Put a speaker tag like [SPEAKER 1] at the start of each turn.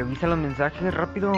[SPEAKER 1] Revisa los mensajes rápido.